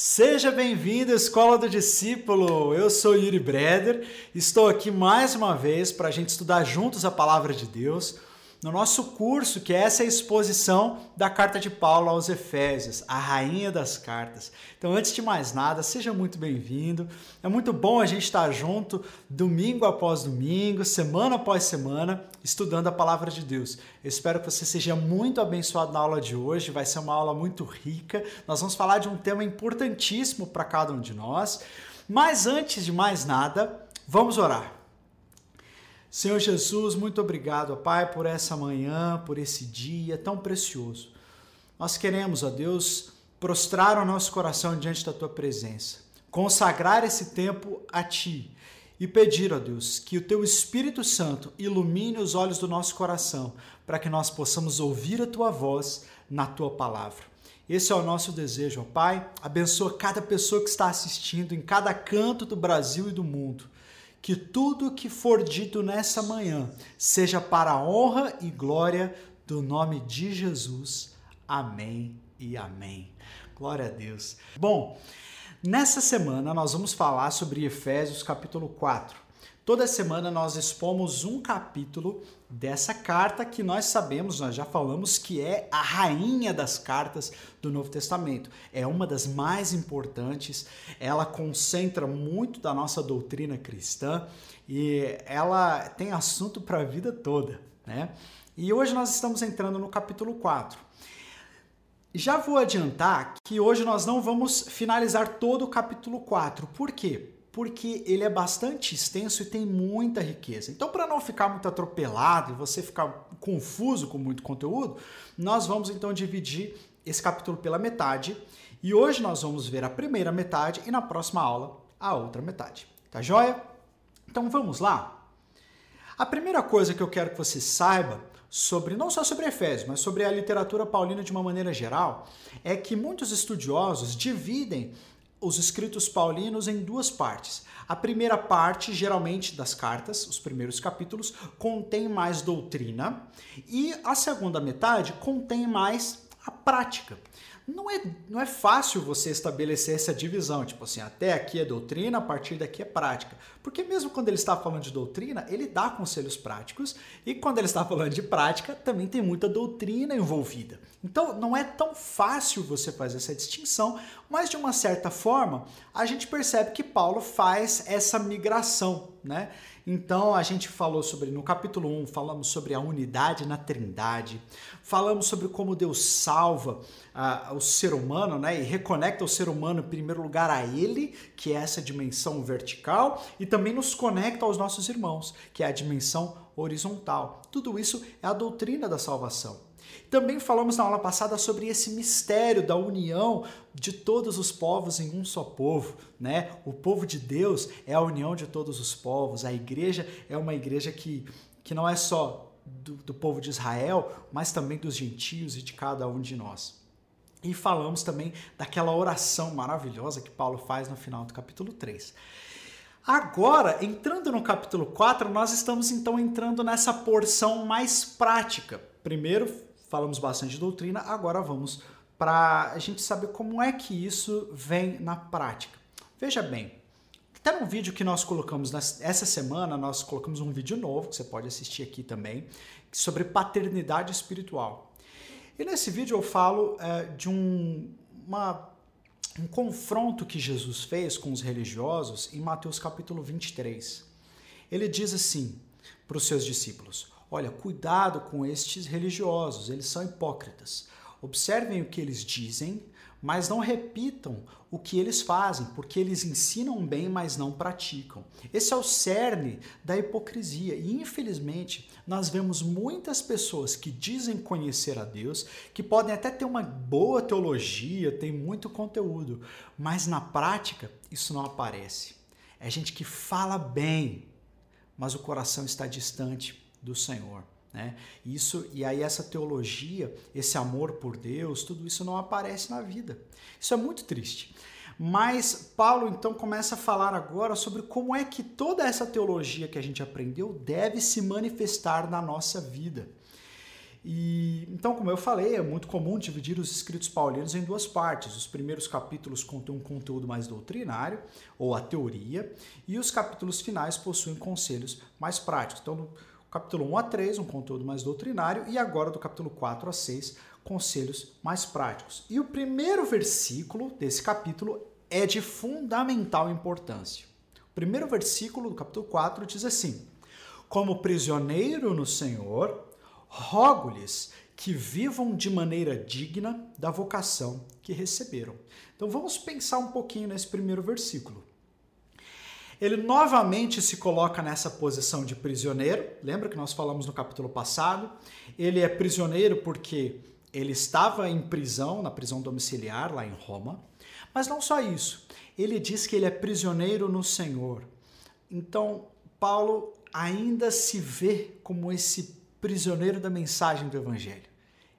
Seja bem-vindo à Escola do Discípulo. Eu sou Yuri Breder. Estou aqui mais uma vez para a gente estudar juntos a palavra de Deus no nosso curso, que é essa exposição da carta de Paulo aos Efésios, a rainha das cartas. Então, antes de mais nada, seja muito bem-vindo. É muito bom a gente estar junto, domingo após domingo, semana após semana, estudando a palavra de Deus. Eu espero que você seja muito abençoado na aula de hoje, vai ser uma aula muito rica. Nós vamos falar de um tema importantíssimo para cada um de nós. Mas antes de mais nada, vamos orar. Senhor Jesus, muito obrigado, Pai, por essa manhã, por esse dia tão precioso. Nós queremos, ó Deus, prostrar o nosso coração diante da tua presença, consagrar esse tempo a ti e pedir, ó Deus, que o teu Espírito Santo ilumine os olhos do nosso coração, para que nós possamos ouvir a tua voz na tua palavra. Esse é o nosso desejo, ó Pai. Abençoa cada pessoa que está assistindo em cada canto do Brasil e do mundo que tudo que for dito nessa manhã seja para a honra e glória do nome de Jesus. Amém e amém. Glória a Deus. Bom, nessa semana nós vamos falar sobre Efésios capítulo 4. Toda semana nós expomos um capítulo dessa carta que nós sabemos, nós já falamos que é a rainha das cartas do Novo Testamento. É uma das mais importantes, ela concentra muito da nossa doutrina cristã e ela tem assunto para a vida toda, né? E hoje nós estamos entrando no capítulo 4. Já vou adiantar que hoje nós não vamos finalizar todo o capítulo 4. Por quê? Porque ele é bastante extenso e tem muita riqueza. Então, para não ficar muito atropelado e você ficar confuso com muito conteúdo, nós vamos então dividir esse capítulo pela metade. E hoje nós vamos ver a primeira metade e na próxima aula a outra metade. Tá joia? Então vamos lá? A primeira coisa que eu quero que você saiba sobre, não só sobre Efésios, mas sobre a literatura paulina de uma maneira geral, é que muitos estudiosos dividem os escritos paulinos em duas partes. A primeira parte, geralmente das cartas, os primeiros capítulos, contém mais doutrina, e a segunda metade contém mais a prática não é, não é fácil você estabelecer essa divisão, tipo assim, até aqui é doutrina, a partir daqui é prática. Porque mesmo quando ele está falando de doutrina, ele dá conselhos práticos, e quando ele está falando de prática, também tem muita doutrina envolvida. Então, não é tão fácil você fazer essa distinção, mas de uma certa forma, a gente percebe que Paulo faz essa migração, né? Então a gente falou sobre, no capítulo 1, falamos sobre a unidade na Trindade, falamos sobre como Deus salva uh, o ser humano, né? E reconecta o ser humano em primeiro lugar a Ele, que é essa dimensão vertical, e também nos conecta aos nossos irmãos, que é a dimensão horizontal. Tudo isso é a doutrina da salvação. Também falamos na aula passada sobre esse mistério da união de todos os povos em um só povo, né? O povo de Deus é a união de todos os povos. A igreja é uma igreja que, que não é só do, do povo de Israel, mas também dos gentios e de cada um de nós. E falamos também daquela oração maravilhosa que Paulo faz no final do capítulo 3. Agora, entrando no capítulo 4, nós estamos então entrando nessa porção mais prática. Primeiro, falamos bastante de doutrina, agora vamos para a gente saber como é que isso vem na prática. Veja bem, até no vídeo que nós colocamos essa semana, nós colocamos um vídeo novo que você pode assistir aqui também, sobre paternidade espiritual. E nesse vídeo eu falo é, de um, uma, um confronto que Jesus fez com os religiosos em Mateus capítulo 23. Ele diz assim para os seus discípulos: Olha, cuidado com estes religiosos, eles são hipócritas. Observem o que eles dizem, mas não repitam o que eles fazem, porque eles ensinam bem, mas não praticam. Esse é o cerne da hipocrisia. E infelizmente, nós vemos muitas pessoas que dizem conhecer a Deus, que podem até ter uma boa teologia, tem muito conteúdo, mas na prática isso não aparece. É gente que fala bem, mas o coração está distante do Senhor. Né? Isso e aí essa teologia, esse amor por Deus, tudo isso não aparece na vida. Isso é muito triste. Mas Paulo então começa a falar agora sobre como é que toda essa teologia que a gente aprendeu deve se manifestar na nossa vida. E então, como eu falei, é muito comum dividir os escritos paulinos em duas partes. Os primeiros capítulos contêm um conteúdo mais doutrinário, ou a teoria, e os capítulos finais possuem conselhos mais práticos. Então, no capítulo 1 a 3, um conteúdo mais doutrinário, e agora do capítulo 4 a 6, conselhos mais práticos. E o primeiro versículo desse capítulo é de fundamental importância. O primeiro versículo do capítulo 4 diz assim: Como prisioneiro no Senhor, rogo-lhes que vivam de maneira digna da vocação que receberam. Então vamos pensar um pouquinho nesse primeiro versículo. Ele novamente se coloca nessa posição de prisioneiro. Lembra que nós falamos no capítulo passado? Ele é prisioneiro porque ele estava em prisão, na prisão domiciliar lá em Roma. Mas não só isso. Ele diz que ele é prisioneiro no Senhor. Então, Paulo ainda se vê como esse prisioneiro da mensagem do Evangelho.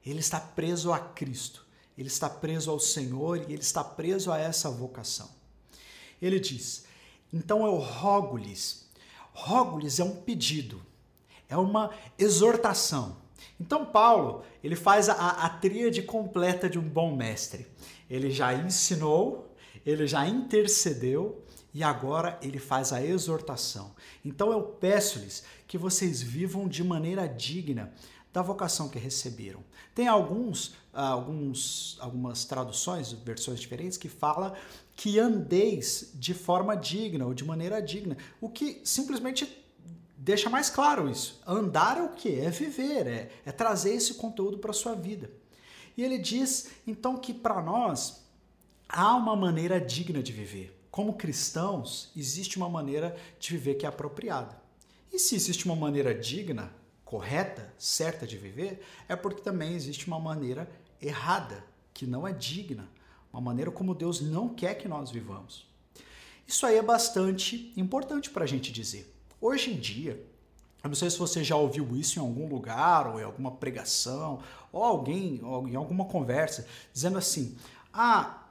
Ele está preso a Cristo, ele está preso ao Senhor e ele está preso a essa vocação. Ele diz: Então eu rogo-lhes. Rogo-lhes é um pedido, é uma exortação. Então Paulo, ele faz a, a tríade completa de um bom mestre. Ele já ensinou, ele já intercedeu e agora ele faz a exortação. Então eu peço-lhes que vocês vivam de maneira digna da vocação que receberam. Tem alguns, alguns algumas traduções, versões diferentes que fala que andeis de forma digna ou de maneira digna, o que simplesmente deixa mais claro isso. Andar é o que? É viver, é, é trazer esse conteúdo para a sua vida. E ele diz então que para nós há uma maneira digna de viver como cristãos, existe uma maneira de viver que é apropriada. E se existe uma maneira digna, correta, certa de viver, é porque também existe uma maneira errada, que não é digna, uma maneira como Deus não quer que nós vivamos. Isso aí é bastante importante para a gente dizer. Hoje em dia, eu não sei se você já ouviu isso em algum lugar, ou em alguma pregação, ou alguém, ou em alguma conversa, dizendo assim: ah,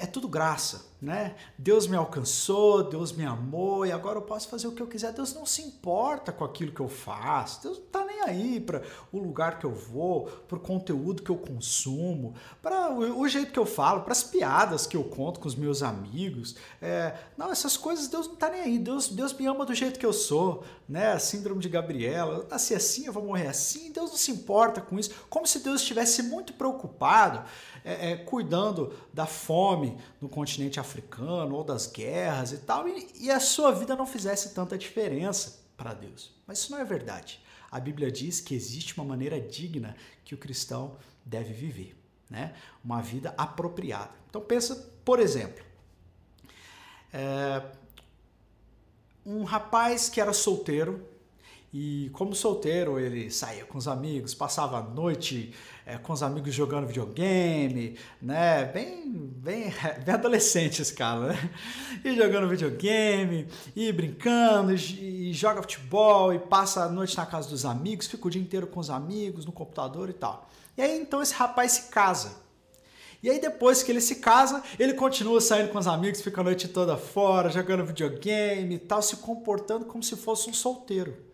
é tudo graça, né? Deus me alcançou, Deus me amou e agora eu posso fazer o que eu quiser. Deus não se importa com aquilo que eu faço. Deus não tá nem aí para o lugar que eu vou, para o conteúdo que eu consumo, para o, jeito que eu falo, para as piadas que eu conto com os meus amigos. É, não, essas coisas Deus não tá nem aí. Deus, Deus me ama do jeito que eu sou, né? Síndrome de Gabriela. Eu nasci assim, eu vou morrer assim. Deus não se importa com isso. Como se Deus estivesse muito preocupado é, é, cuidando da fome no continente africano ou das guerras e tal, e, e a sua vida não fizesse tanta diferença para Deus. Mas isso não é verdade. A Bíblia diz que existe uma maneira digna que o cristão deve viver, né? Uma vida apropriada. Então pensa, por exemplo, é, um rapaz que era solteiro e como solteiro, ele saía com os amigos, passava a noite é, com os amigos jogando videogame, né? Bem, bem, bem adolescente esse cara, né? E jogando videogame, e brincando, e, e joga futebol, e passa a noite na casa dos amigos, fica o dia inteiro com os amigos, no computador e tal. E aí então esse rapaz se casa. E aí depois que ele se casa, ele continua saindo com os amigos, fica a noite toda fora, jogando videogame e tal, se comportando como se fosse um solteiro.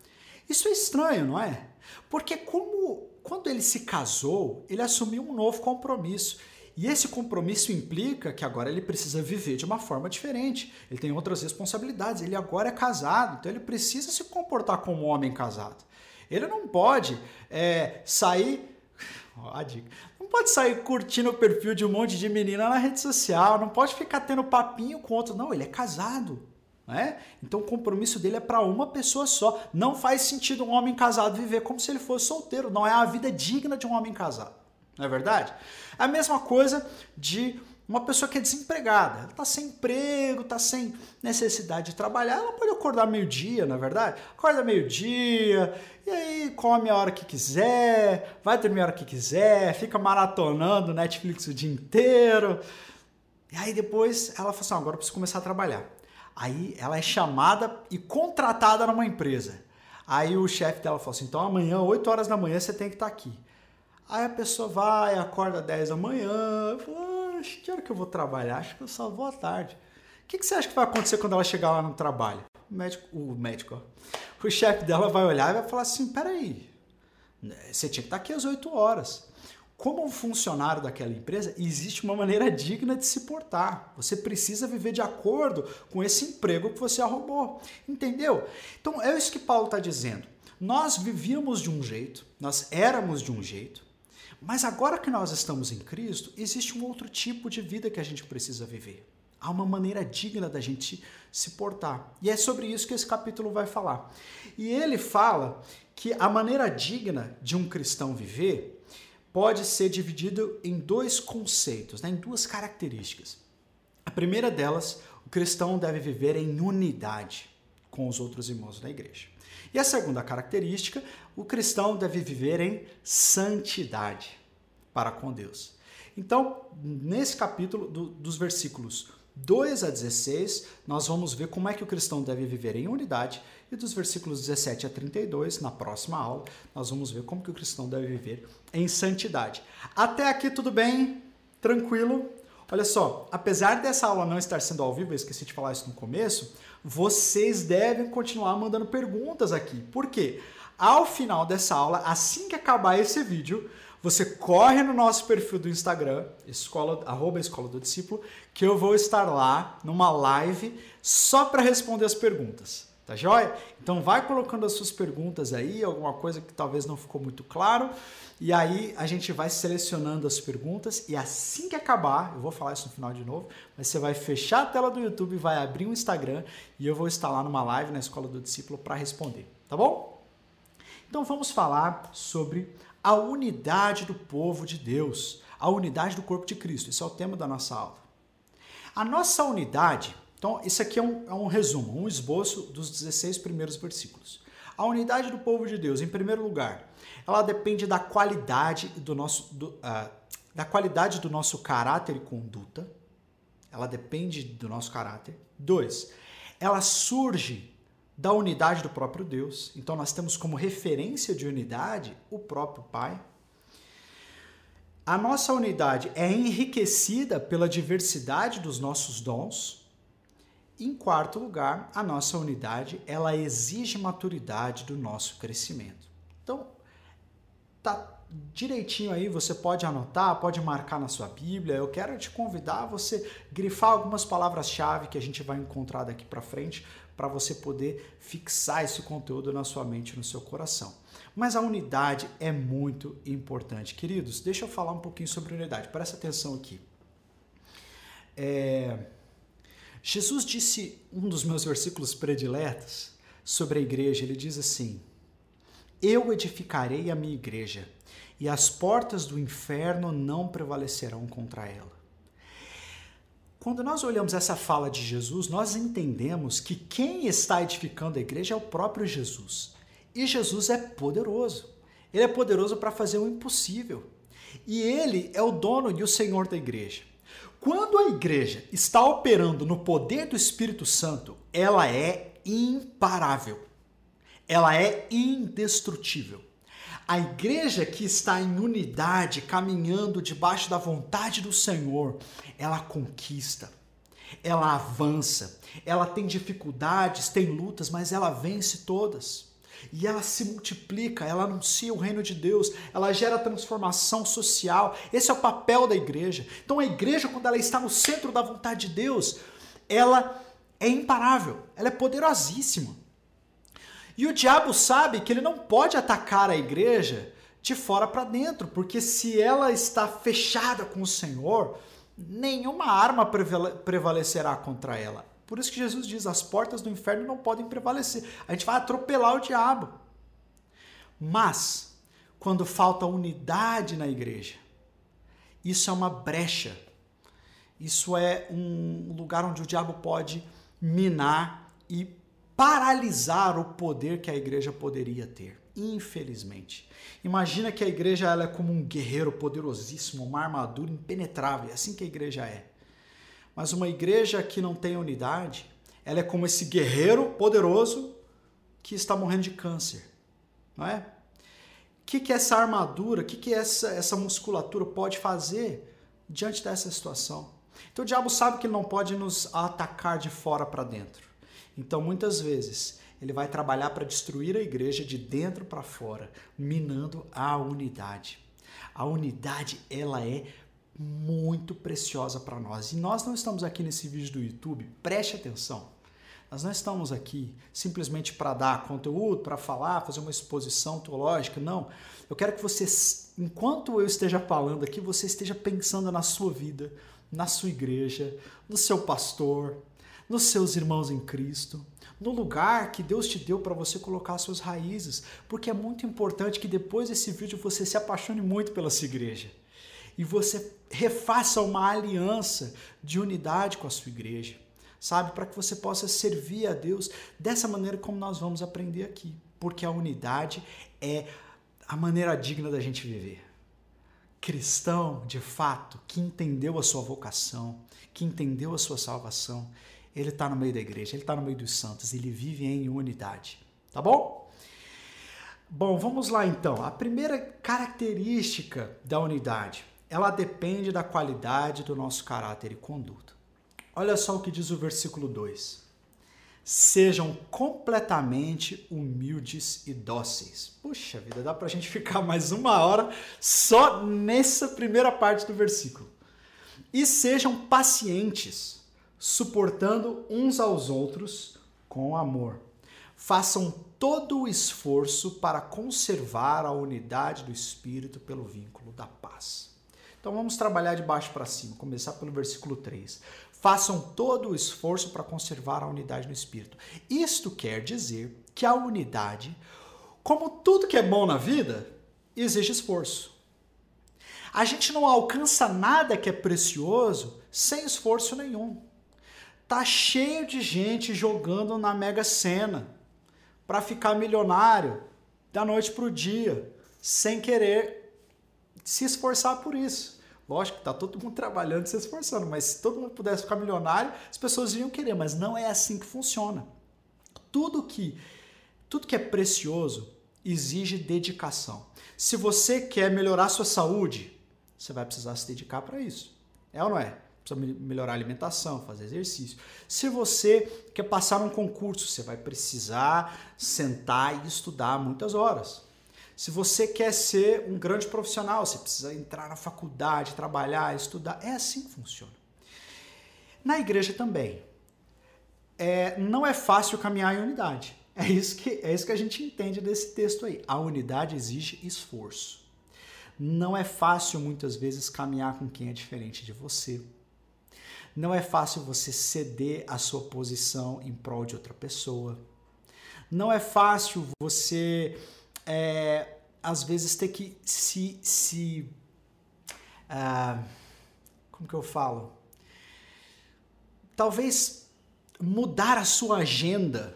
Isso é estranho, não é? Porque como quando ele se casou, ele assumiu um novo compromisso. E esse compromisso implica que agora ele precisa viver de uma forma diferente. Ele tem outras responsabilidades. Ele agora é casado, então ele precisa se comportar como um homem casado. Ele não pode é, sair. Ó, a dica. Não pode sair curtindo o perfil de um monte de menina na rede social. Não pode ficar tendo papinho com outro. Não, ele é casado. Né? Então o compromisso dele é para uma pessoa só. Não faz sentido um homem casado viver como se ele fosse solteiro. Não é a vida digna de um homem casado. Não é verdade? É a mesma coisa de uma pessoa que é desempregada. Ela está sem emprego, está sem necessidade de trabalhar. Ela pode acordar meio-dia, não é verdade? Acorda meio-dia e aí come a hora que quiser, vai dormir a hora que quiser, fica maratonando Netflix o dia inteiro. E aí depois ela fala assim: agora eu preciso começar a trabalhar. Aí ela é chamada e contratada numa empresa. Aí o chefe dela falou assim: então amanhã, 8 horas da manhã, você tem que estar tá aqui. Aí a pessoa vai, acorda 10 da manhã, fala, acho que hora que eu vou trabalhar, acho que eu só vou à tarde. O que, que você acha que vai acontecer quando ela chegar lá no trabalho? O médico, o médico, ó, o chefe dela vai olhar e vai falar assim: peraí, Você tinha que estar aqui às 8 horas. Como um funcionário daquela empresa, existe uma maneira digna de se portar. Você precisa viver de acordo com esse emprego que você arrumou. Entendeu? Então é isso que Paulo está dizendo. Nós vivíamos de um jeito, nós éramos de um jeito, mas agora que nós estamos em Cristo, existe um outro tipo de vida que a gente precisa viver. Há uma maneira digna da gente se portar. E é sobre isso que esse capítulo vai falar. E ele fala que a maneira digna de um cristão viver pode ser dividido em dois conceitos, né, em duas características. A primeira delas, o cristão deve viver em unidade com os outros irmãos da igreja. E a segunda característica, o cristão deve viver em santidade para com Deus. Então, nesse capítulo, do, dos versículos 2 a 16, nós vamos ver como é que o cristão deve viver em unidade, e dos versículos 17 a 32, na próxima aula, nós vamos ver como que o cristão deve viver em santidade. Até aqui tudo bem? Tranquilo? Olha só, apesar dessa aula não estar sendo ao vivo, eu esqueci de falar isso no começo, vocês devem continuar mandando perguntas aqui. Por quê? Ao final dessa aula, assim que acabar esse vídeo, você corre no nosso perfil do Instagram, escola, arroba Escola do Discípulo, que eu vou estar lá numa live só para responder as perguntas. Tá joia? Então vai colocando as suas perguntas aí, alguma coisa que talvez não ficou muito claro. E aí a gente vai selecionando as perguntas e assim que acabar, eu vou falar isso no final de novo, mas você vai fechar a tela do YouTube, vai abrir o um Instagram e eu vou estar lá numa live na Escola do Discípulo para responder, tá bom? Então vamos falar sobre a unidade do povo de Deus, a unidade do corpo de Cristo. Esse é o tema da nossa aula. A nossa unidade, então, isso aqui é um, é um resumo, um esboço dos 16 primeiros versículos. A unidade do povo de Deus, em primeiro lugar, ela depende da qualidade do nosso, do, uh, da qualidade do nosso caráter e conduta. Ela depende do nosso caráter. Dois, ela surge da unidade do próprio Deus. Então nós temos como referência de unidade o próprio Pai. A nossa unidade é enriquecida pela diversidade dos nossos dons. Em quarto lugar, a nossa unidade, ela exige maturidade do nosso crescimento. Então, tá direitinho aí, você pode anotar, pode marcar na sua Bíblia. Eu quero te convidar a você grifar algumas palavras-chave que a gente vai encontrar daqui para frente para você poder fixar esse conteúdo na sua mente, no seu coração. Mas a unidade é muito importante. Queridos, deixa eu falar um pouquinho sobre unidade. Presta atenção aqui. É... Jesus disse um dos meus versículos prediletos sobre a igreja. Ele diz assim: Eu edificarei a minha igreja e as portas do inferno não prevalecerão contra ela. Quando nós olhamos essa fala de Jesus, nós entendemos que quem está edificando a igreja é o próprio Jesus. E Jesus é poderoso. Ele é poderoso para fazer o impossível. E ele é o dono e o senhor da igreja. Quando a igreja está operando no poder do Espírito Santo, ela é imparável. Ela é indestrutível. A igreja que está em unidade, caminhando debaixo da vontade do Senhor, ela conquista, ela avança, ela tem dificuldades, tem lutas, mas ela vence todas. E ela se multiplica, ela anuncia o reino de Deus, ela gera transformação social. Esse é o papel da igreja. Então a igreja, quando ela está no centro da vontade de Deus, ela é imparável, ela é poderosíssima. E o diabo sabe que ele não pode atacar a igreja de fora para dentro, porque se ela está fechada com o Senhor, nenhuma arma prevalecerá contra ela. Por isso que Jesus diz: as portas do inferno não podem prevalecer. A gente vai atropelar o diabo. Mas, quando falta unidade na igreja, isso é uma brecha. Isso é um lugar onde o diabo pode minar e paralisar o poder que a igreja poderia ter. Infelizmente. Imagina que a igreja ela é como um guerreiro poderosíssimo, uma armadura impenetrável. É assim que a igreja é. Mas uma igreja que não tem unidade, ela é como esse guerreiro poderoso que está morrendo de câncer. Não é? O que, que essa armadura, o que, que essa, essa musculatura pode fazer diante dessa situação? Então o diabo sabe que ele não pode nos atacar de fora para dentro. Então, muitas vezes, ele vai trabalhar para destruir a igreja de dentro para fora, minando a unidade. A unidade, ela é muito preciosa para nós. E nós não estamos aqui nesse vídeo do YouTube, preste atenção. Nós não estamos aqui simplesmente para dar conteúdo, para falar, fazer uma exposição teológica, não. Eu quero que você, enquanto eu esteja falando aqui, você esteja pensando na sua vida, na sua igreja, no seu pastor, nos seus irmãos em Cristo, no lugar que Deus te deu para você colocar suas raízes, porque é muito importante que depois desse vídeo você se apaixone muito pela sua igreja e você refaça uma aliança de unidade com a sua igreja, sabe? Para que você possa servir a Deus dessa maneira como nós vamos aprender aqui, porque a unidade é a maneira digna da gente viver. Cristão, de fato, que entendeu a sua vocação, que entendeu a sua salvação, ele está no meio da igreja, ele está no meio dos santos, ele vive em unidade. Tá bom? Bom, vamos lá então. A primeira característica da unidade, ela depende da qualidade do nosso caráter e conduta. Olha só o que diz o versículo 2. Sejam completamente humildes e dóceis. Puxa vida, dá pra gente ficar mais uma hora só nessa primeira parte do versículo. E sejam pacientes suportando uns aos outros com amor. Façam todo o esforço para conservar a unidade do espírito pelo vínculo da paz. Então vamos trabalhar de baixo para cima, começar pelo versículo 3. Façam todo o esforço para conservar a unidade do espírito. Isto quer dizer que a unidade, como tudo que é bom na vida, exige esforço. A gente não alcança nada que é precioso sem esforço nenhum. Tá cheio de gente jogando na Mega Sena para ficar milionário da noite para o dia, sem querer se esforçar por isso. Lógico que tá todo mundo trabalhando e se esforçando, mas se todo mundo pudesse ficar milionário, as pessoas iriam querer, mas não é assim que funciona. Tudo que tudo que é precioso exige dedicação. Se você quer melhorar sua saúde, você vai precisar se dedicar para isso. É ou não é? precisa melhorar a alimentação, fazer exercício. Se você quer passar um concurso, você vai precisar sentar e estudar muitas horas. Se você quer ser um grande profissional, você precisa entrar na faculdade, trabalhar, estudar. É assim que funciona. Na igreja também. É, não é fácil caminhar em unidade. É isso, que, é isso que a gente entende desse texto aí. A unidade exige esforço. Não é fácil muitas vezes caminhar com quem é diferente de você. Não é fácil você ceder a sua posição em prol de outra pessoa. Não é fácil você, é, às vezes, ter que se. se uh, como que eu falo? Talvez mudar a sua agenda,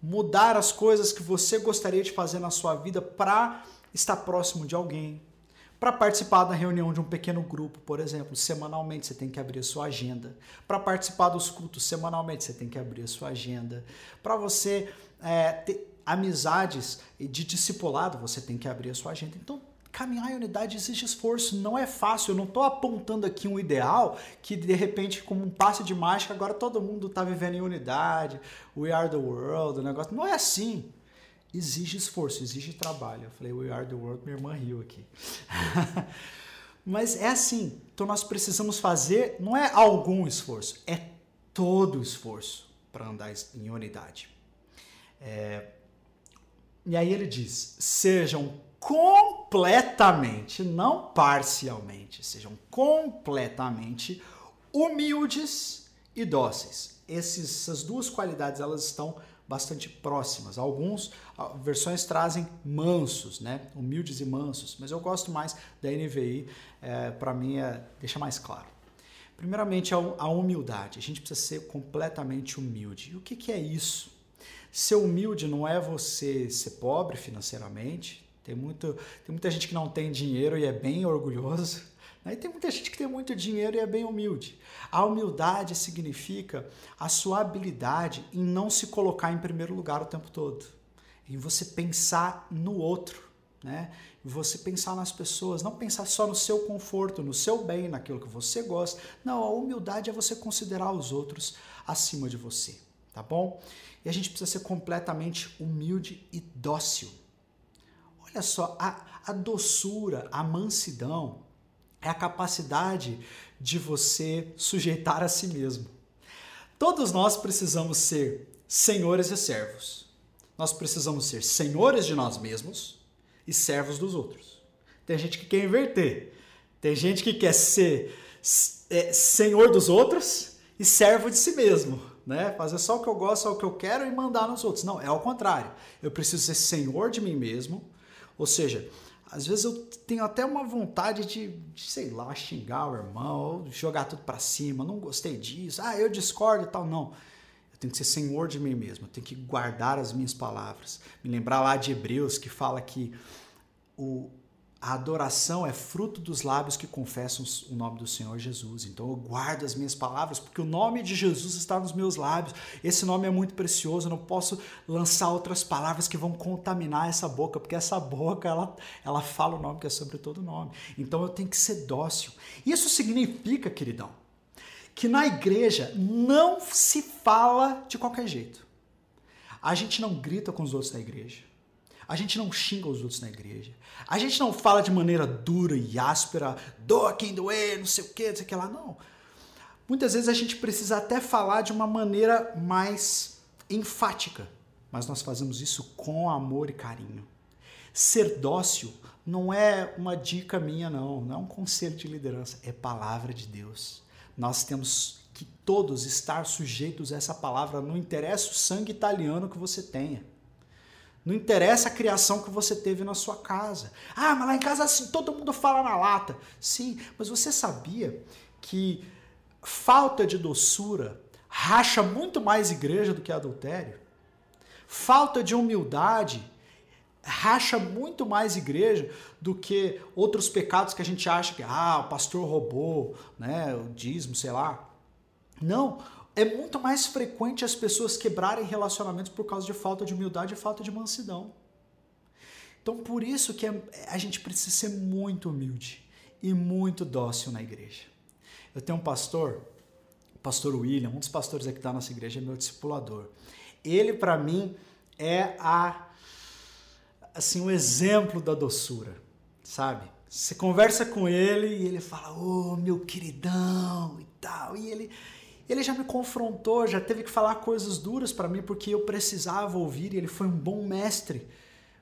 mudar as coisas que você gostaria de fazer na sua vida para estar próximo de alguém, para participar da reunião de um pequeno grupo, por exemplo, semanalmente você tem que abrir a sua agenda. Para participar dos cultos, semanalmente você tem que abrir a sua agenda. Para você é, ter amizades de discipulado, você tem que abrir a sua agenda. Então, caminhar em unidade exige esforço, não é fácil. Eu não estou apontando aqui um ideal que de repente, como um passe de mágica, agora todo mundo está vivendo em unidade, we are the world, o negócio. Não é assim exige esforço, exige trabalho. Eu falei, we are the world, minha irmã riu aqui. Mas é assim, então nós precisamos fazer, não é algum esforço, é todo esforço para andar em unidade. É... E aí ele diz: sejam completamente, não parcialmente, sejam completamente humildes e dóceis. essas duas qualidades elas estão bastante próximas. Alguns versões trazem mansos, né? humildes e mansos, mas eu gosto mais da NVI, é, para mim é, deixa mais claro. Primeiramente, a humildade. A gente precisa ser completamente humilde. E o que, que é isso? Ser humilde não é você ser pobre financeiramente. Tem, muito, tem muita gente que não tem dinheiro e é bem orgulhoso. Aí tem muita gente que tem muito dinheiro e é bem humilde. A humildade significa a sua habilidade em não se colocar em primeiro lugar o tempo todo, em você pensar no outro, né? Você pensar nas pessoas, não pensar só no seu conforto, no seu bem, naquilo que você gosta. Não, a humildade é você considerar os outros acima de você. tá bom? A gente precisa ser completamente humilde e dócil. Olha só, a, a doçura, a mansidão é a capacidade de você sujeitar a si mesmo. Todos nós precisamos ser senhores e servos. Nós precisamos ser senhores de nós mesmos e servos dos outros. Tem gente que quer inverter. Tem gente que quer ser é, senhor dos outros e servo de si mesmo. Né? Fazer só o que eu gosto, só o que eu quero e mandar nos outros. Não, é ao contrário. Eu preciso ser senhor de mim mesmo. Ou seja, às vezes eu tenho até uma vontade de, de sei lá, xingar o irmão, jogar tudo para cima, não gostei disso, ah, eu discordo e tal. Não. Eu tenho que ser senhor de mim mesmo, eu tenho que guardar as minhas palavras. Me lembrar lá de Hebreus que fala que o, a adoração é fruto dos lábios que confessam o nome do Senhor Jesus. Então eu guardo as minhas palavras, porque o nome de Jesus está nos meus lábios. Esse nome é muito precioso, eu não posso lançar outras palavras que vão contaminar essa boca, porque essa boca ela, ela fala o nome que é sobre todo nome. Então eu tenho que ser dócil. Isso significa, queridão, que na igreja não se fala de qualquer jeito. A gente não grita com os outros na igreja. A gente não xinga os outros na igreja. A gente não fala de maneira dura e áspera, doa quem doer, não sei o que, não sei o que lá. Não. Muitas vezes a gente precisa até falar de uma maneira mais enfática, mas nós fazemos isso com amor e carinho. Ser dócil não é uma dica minha, não, não é um conselho de liderança, é palavra de Deus. Nós temos que todos estar sujeitos a essa palavra, não interessa o sangue italiano que você tenha. Não interessa a criação que você teve na sua casa. Ah, mas lá em casa assim, todo mundo fala na lata. Sim, mas você sabia que falta de doçura racha muito mais igreja do que adultério? Falta de humildade racha muito mais igreja do que outros pecados que a gente acha que ah, o pastor roubou, né, o dízimo, sei lá. Não, é muito mais frequente as pessoas quebrarem relacionamentos por causa de falta de humildade e falta de mansidão. Então, por isso que é, a gente precisa ser muito humilde e muito dócil na igreja. Eu tenho um pastor, o pastor William, um dos pastores aqui da nossa igreja, é meu discipulador. Ele, para mim, é a assim um exemplo da doçura, sabe? Você conversa com ele e ele fala, ô oh, meu queridão e tal, e ele ele já me confrontou, já teve que falar coisas duras para mim porque eu precisava ouvir e ele foi um bom mestre.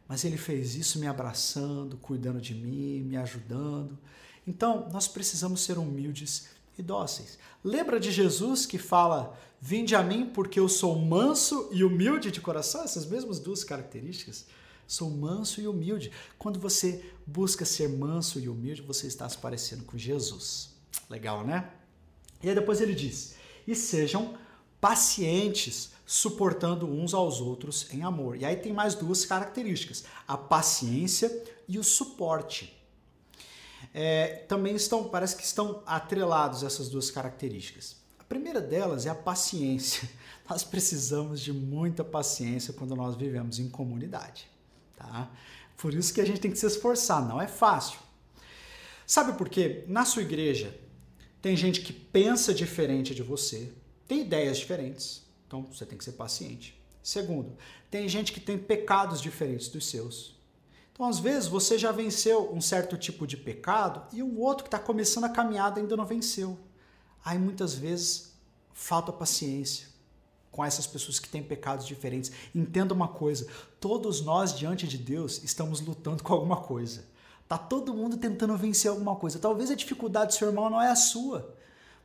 Mas ele fez isso me abraçando, cuidando de mim, me ajudando. Então, nós precisamos ser humildes e dóceis. Lembra de Jesus que fala: Vinde a mim porque eu sou manso e humilde de coração? Essas mesmas duas características. Sou manso e humilde. Quando você busca ser manso e humilde, você está se parecendo com Jesus. Legal, né? E aí depois ele diz: e sejam pacientes, suportando uns aos outros em amor. E aí tem mais duas características: a paciência e o suporte. É, também estão, parece que estão atrelados essas duas características. A primeira delas é a paciência. Nós precisamos de muita paciência quando nós vivemos em comunidade, tá? Por isso que a gente tem que se esforçar, não é fácil. Sabe por quê? Na sua igreja, tem gente que pensa diferente de você, tem ideias diferentes, então você tem que ser paciente. Segundo, tem gente que tem pecados diferentes dos seus. Então, às vezes, você já venceu um certo tipo de pecado e um outro que está começando a caminhada ainda não venceu. Aí, muitas vezes, falta paciência com essas pessoas que têm pecados diferentes. Entenda uma coisa: todos nós, diante de Deus, estamos lutando com alguma coisa. Tá todo mundo tentando vencer alguma coisa. Talvez a dificuldade do seu irmão não é a sua.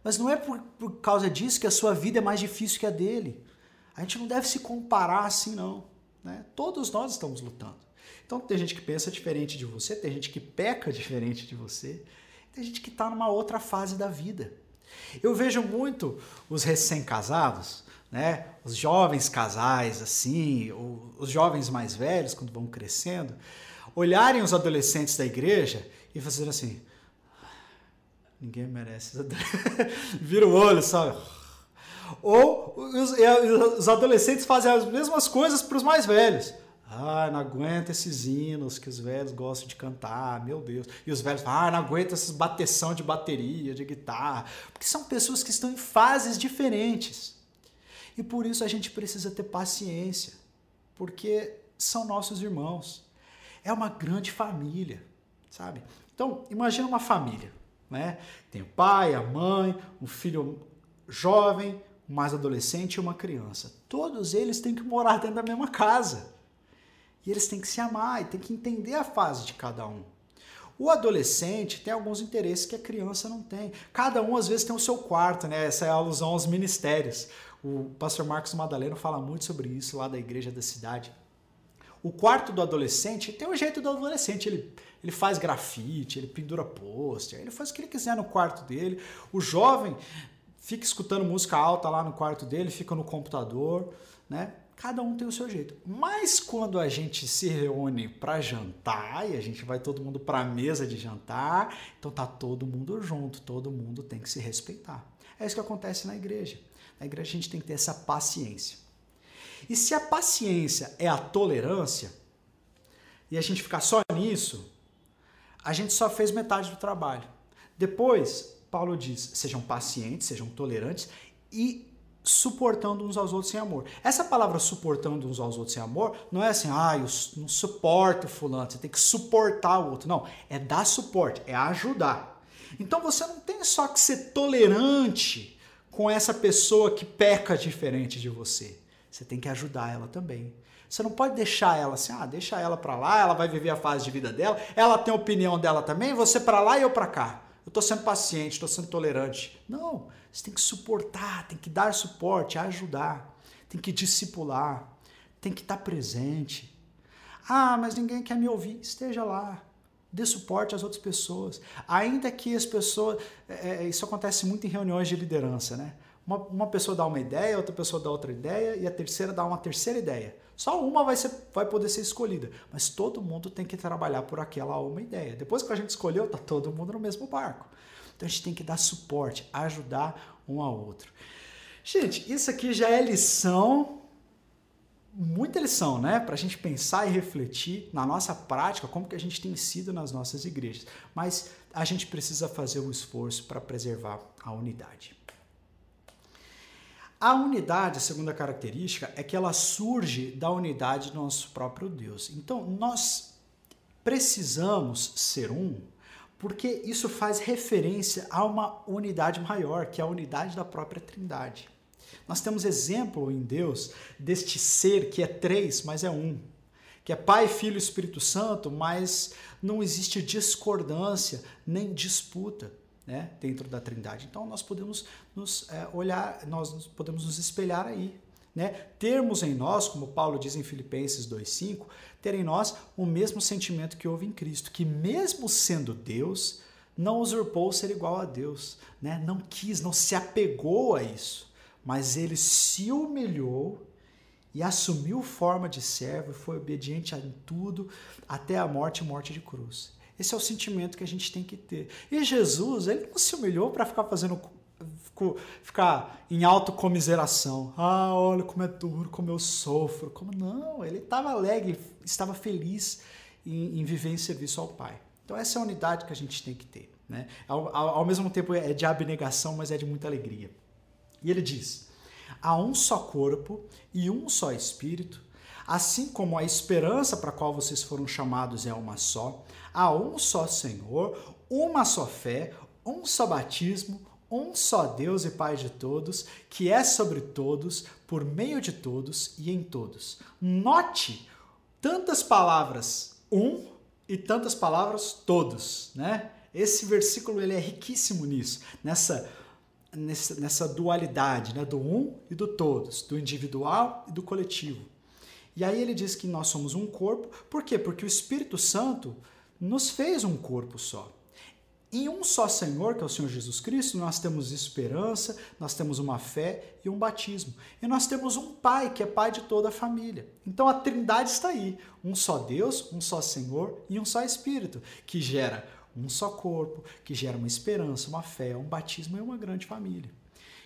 Mas não é por, por causa disso que a sua vida é mais difícil que a dele. A gente não deve se comparar assim, não. Né? Todos nós estamos lutando. Então tem gente que pensa diferente de você, tem gente que peca diferente de você, tem gente que está numa outra fase da vida. Eu vejo muito os recém-casados, né? Os jovens casais, assim, os jovens mais velhos, quando vão crescendo, olharem os adolescentes da igreja e fazerem assim: ninguém merece. Vira o olho, sabe? Ou os, os adolescentes fazem as mesmas coisas para os mais velhos. Ah, não aguento esses hinos que os velhos gostam de cantar, meu Deus. E os velhos falam, ah, não aguento essas bateção de bateria, de guitarra. Porque são pessoas que estão em fases diferentes. E por isso a gente precisa ter paciência, porque são nossos irmãos. É uma grande família, sabe? Então, imagina uma família, né? Tem o pai, a mãe, um filho jovem, um mais adolescente e uma criança. Todos eles têm que morar dentro da mesma casa. E eles têm que se amar e têm que entender a fase de cada um. O adolescente tem alguns interesses que a criança não tem. Cada um, às vezes, tem o seu quarto, né? Essa é a alusão aos ministérios. O pastor Marcos Madaleno fala muito sobre isso lá da igreja da cidade. O quarto do adolescente tem o jeito do adolescente. Ele, ele faz grafite, ele pendura pôster, ele faz o que ele quiser no quarto dele. O jovem fica escutando música alta lá no quarto dele, fica no computador, né? Cada um tem o seu jeito. Mas quando a gente se reúne para jantar e a gente vai todo mundo para a mesa de jantar, então tá todo mundo junto, todo mundo tem que se respeitar. É isso que acontece na igreja. Na igreja a gente tem que ter essa paciência. E se a paciência é a tolerância, e a gente ficar só nisso, a gente só fez metade do trabalho. Depois, Paulo diz: sejam pacientes, sejam tolerantes e suportando uns aos outros sem amor. Essa palavra suportando uns aos outros sem amor não é assim, ah, eu não suporto fulano, você tem que suportar o outro. Não, é dar suporte, é ajudar. Então você não tem só que ser tolerante com essa pessoa que peca diferente de você. Você tem que ajudar ela também. Você não pode deixar ela assim, ah, deixa ela para lá, ela vai viver a fase de vida dela, ela tem a opinião dela também, você para lá e eu para cá. Eu estou sendo paciente, estou sendo tolerante. Não, você tem que suportar, tem que dar suporte, ajudar, tem que discipular, tem que estar presente. Ah, mas ninguém quer me ouvir. Esteja lá. Dê suporte às outras pessoas. Ainda que as pessoas. É, é, isso acontece muito em reuniões de liderança, né? Uma, uma pessoa dá uma ideia, outra pessoa dá outra ideia e a terceira dá uma terceira ideia. Só uma vai, ser, vai poder ser escolhida, mas todo mundo tem que trabalhar por aquela uma ideia. Depois que a gente escolheu, tá todo mundo no mesmo barco. Então a gente tem que dar suporte, ajudar um ao outro. Gente, isso aqui já é lição, muita lição, né? Para a gente pensar e refletir na nossa prática, como que a gente tem sido nas nossas igrejas. Mas a gente precisa fazer um esforço para preservar a unidade. A unidade, a segunda característica, é que ela surge da unidade do nosso próprio Deus. Então, nós precisamos ser um, porque isso faz referência a uma unidade maior, que é a unidade da própria Trindade. Nós temos exemplo em Deus deste ser que é três, mas é um. Que é Pai, Filho e Espírito Santo, mas não existe discordância nem disputa né, dentro da Trindade. Então nós podemos nos é, olhar, nós podemos nos espelhar aí. Né? Termos em nós, como Paulo diz em Filipenses 2,5, ter em nós o mesmo sentimento que houve em Cristo, que mesmo sendo Deus, não usurpou ser igual a Deus, né? não quis, não se apegou a isso, mas ele se humilhou e assumiu forma de servo, foi obediente em tudo, até a morte e morte de cruz. Esse é o sentimento que a gente tem que ter. E Jesus, ele não se humilhou para ficar fazendo ficar em autocomiseração. Ah, olha como é duro, como eu sofro. Como não, ele estava alegre, estava feliz em, em, viver em serviço ao Pai. Então essa é a unidade que a gente tem que ter, né? Ao, ao, ao mesmo tempo é de abnegação, mas é de muita alegria. E ele diz: há um só corpo e um só espírito, assim como a esperança para a qual vocês foram chamados é uma só, há um só Senhor, uma só fé, um só batismo, um só Deus e Pai de todos, que é sobre todos, por meio de todos e em todos. Note tantas palavras um e tantas palavras todos, né? Esse versículo ele é riquíssimo nisso, nessa nessa, nessa dualidade, né, do um e do todos, do individual e do coletivo. E aí ele diz que nós somos um corpo, por quê? Porque o Espírito Santo nos fez um corpo só. Em um só Senhor, que é o Senhor Jesus Cristo, nós temos esperança, nós temos uma fé e um batismo. E nós temos um Pai, que é Pai de toda a família. Então a Trindade está aí: um só Deus, um só Senhor e um só Espírito, que gera um só corpo, que gera uma esperança, uma fé, um batismo e uma grande família.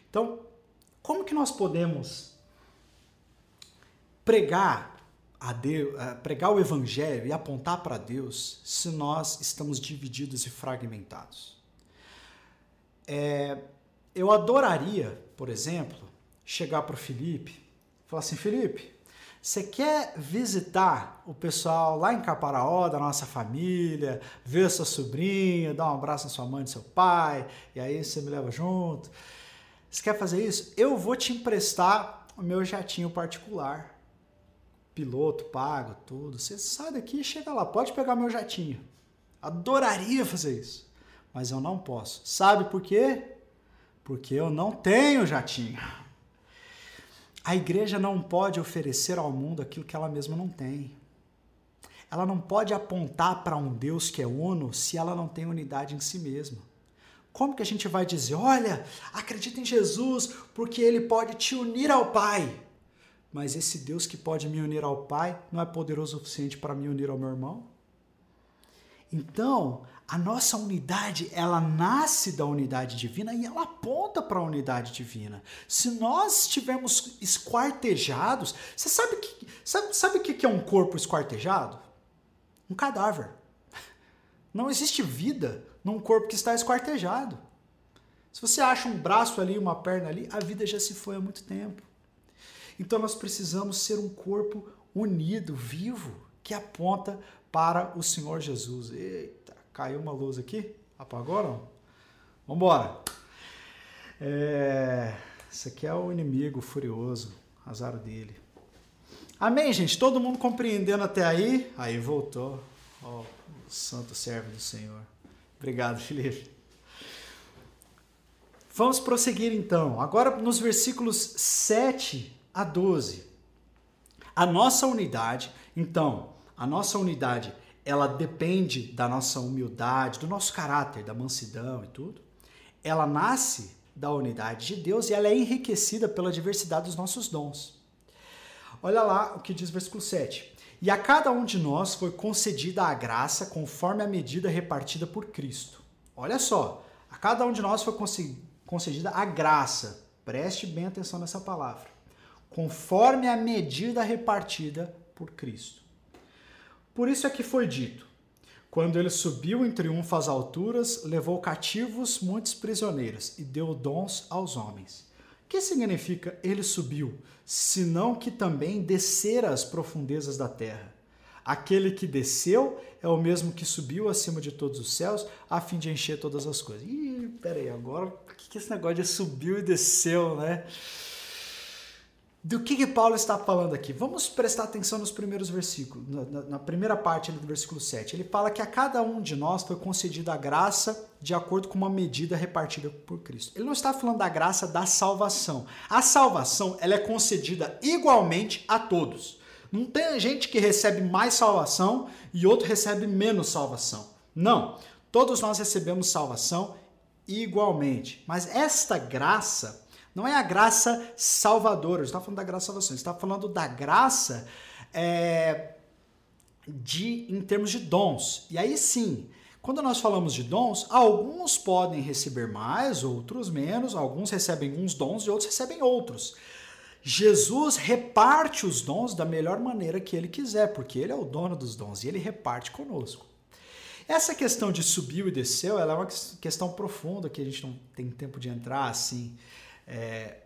Então, como que nós podemos pregar a Deus, pregar o evangelho e apontar para Deus se nós estamos divididos e fragmentados? É, eu adoraria, por exemplo, chegar para o Felipe, falar assim, Felipe, você quer visitar o pessoal lá em Caparaó, da nossa família, ver sua sobrinha, dar um abraço na sua mãe e seu pai, e aí você me leva junto? Você quer fazer isso? Eu vou te emprestar o meu jatinho particular. Piloto, pago, tudo. Você sai daqui e chega lá. Pode pegar meu jatinho. Adoraria fazer isso. Mas eu não posso. Sabe por quê? Porque eu não tenho jatinho. A igreja não pode oferecer ao mundo aquilo que ela mesma não tem. Ela não pode apontar para um Deus que é uno se ela não tem unidade em si mesma. Como que a gente vai dizer, olha, acredita em Jesus porque ele pode te unir ao Pai? Mas esse Deus que pode me unir ao Pai não é poderoso o suficiente para me unir ao meu irmão? Então, a nossa unidade, ela nasce da unidade divina e ela aponta para a unidade divina. Se nós estivermos esquartejados, você sabe que sabe, sabe o que é um corpo esquartejado? Um cadáver. Não existe vida num corpo que está esquartejado. Se você acha um braço ali, uma perna ali, a vida já se foi há muito tempo. Então nós precisamos ser um corpo unido, vivo, que aponta para o Senhor Jesus. Eita, caiu uma luz aqui? Apagou não? Vambora! É, esse aqui é o inimigo furioso, azar dele. Amém, gente? Todo mundo compreendendo até aí? Aí voltou. Ó, oh, o santo servo do Senhor. Obrigado, Felipe. Vamos prosseguir então. Agora nos versículos 7 a 12. A nossa unidade, então, a nossa unidade, ela depende da nossa humildade, do nosso caráter, da mansidão e tudo. Ela nasce da unidade de Deus e ela é enriquecida pela diversidade dos nossos dons. Olha lá o que diz o versículo 7. E a cada um de nós foi concedida a graça conforme a medida repartida por Cristo. Olha só, a cada um de nós foi concedida a graça. Preste bem atenção nessa palavra. Conforme a medida repartida por Cristo. Por isso é que foi dito: quando ele subiu em triunfo às alturas, levou cativos muitos prisioneiros e deu dons aos homens. O que significa ele subiu, senão que também descera às profundezas da terra? Aquele que desceu é o mesmo que subiu acima de todos os céus, a fim de encher todas as coisas. Ih, peraí, agora o que é esse negócio de subiu e desceu, né? Do que, que Paulo está falando aqui? Vamos prestar atenção nos primeiros versículos, na, na, primeira parte do versículo 7. Ele fala que a cada um de nós foi concedida a graça de acordo com uma medida repartida por Cristo. Ele não está falando da graça da salvação. A salvação ela é concedida igualmente a todos. Não tem gente que recebe mais salvação e outro recebe menos salvação. Não. Todos nós recebemos salvação igualmente. Mas esta graça não é a graça salvadora, gente está falando da graça salvação, está falando da graça é, de, em termos de dons. E aí sim, quando nós falamos de dons, alguns podem receber mais, outros menos, alguns recebem uns dons e outros recebem outros. Jesus reparte os dons da melhor maneira que ele quiser, porque ele é o dono dos dons e ele reparte conosco. Essa questão de subiu e desceu, ela é uma questão profunda que a gente não tem tempo de entrar assim é,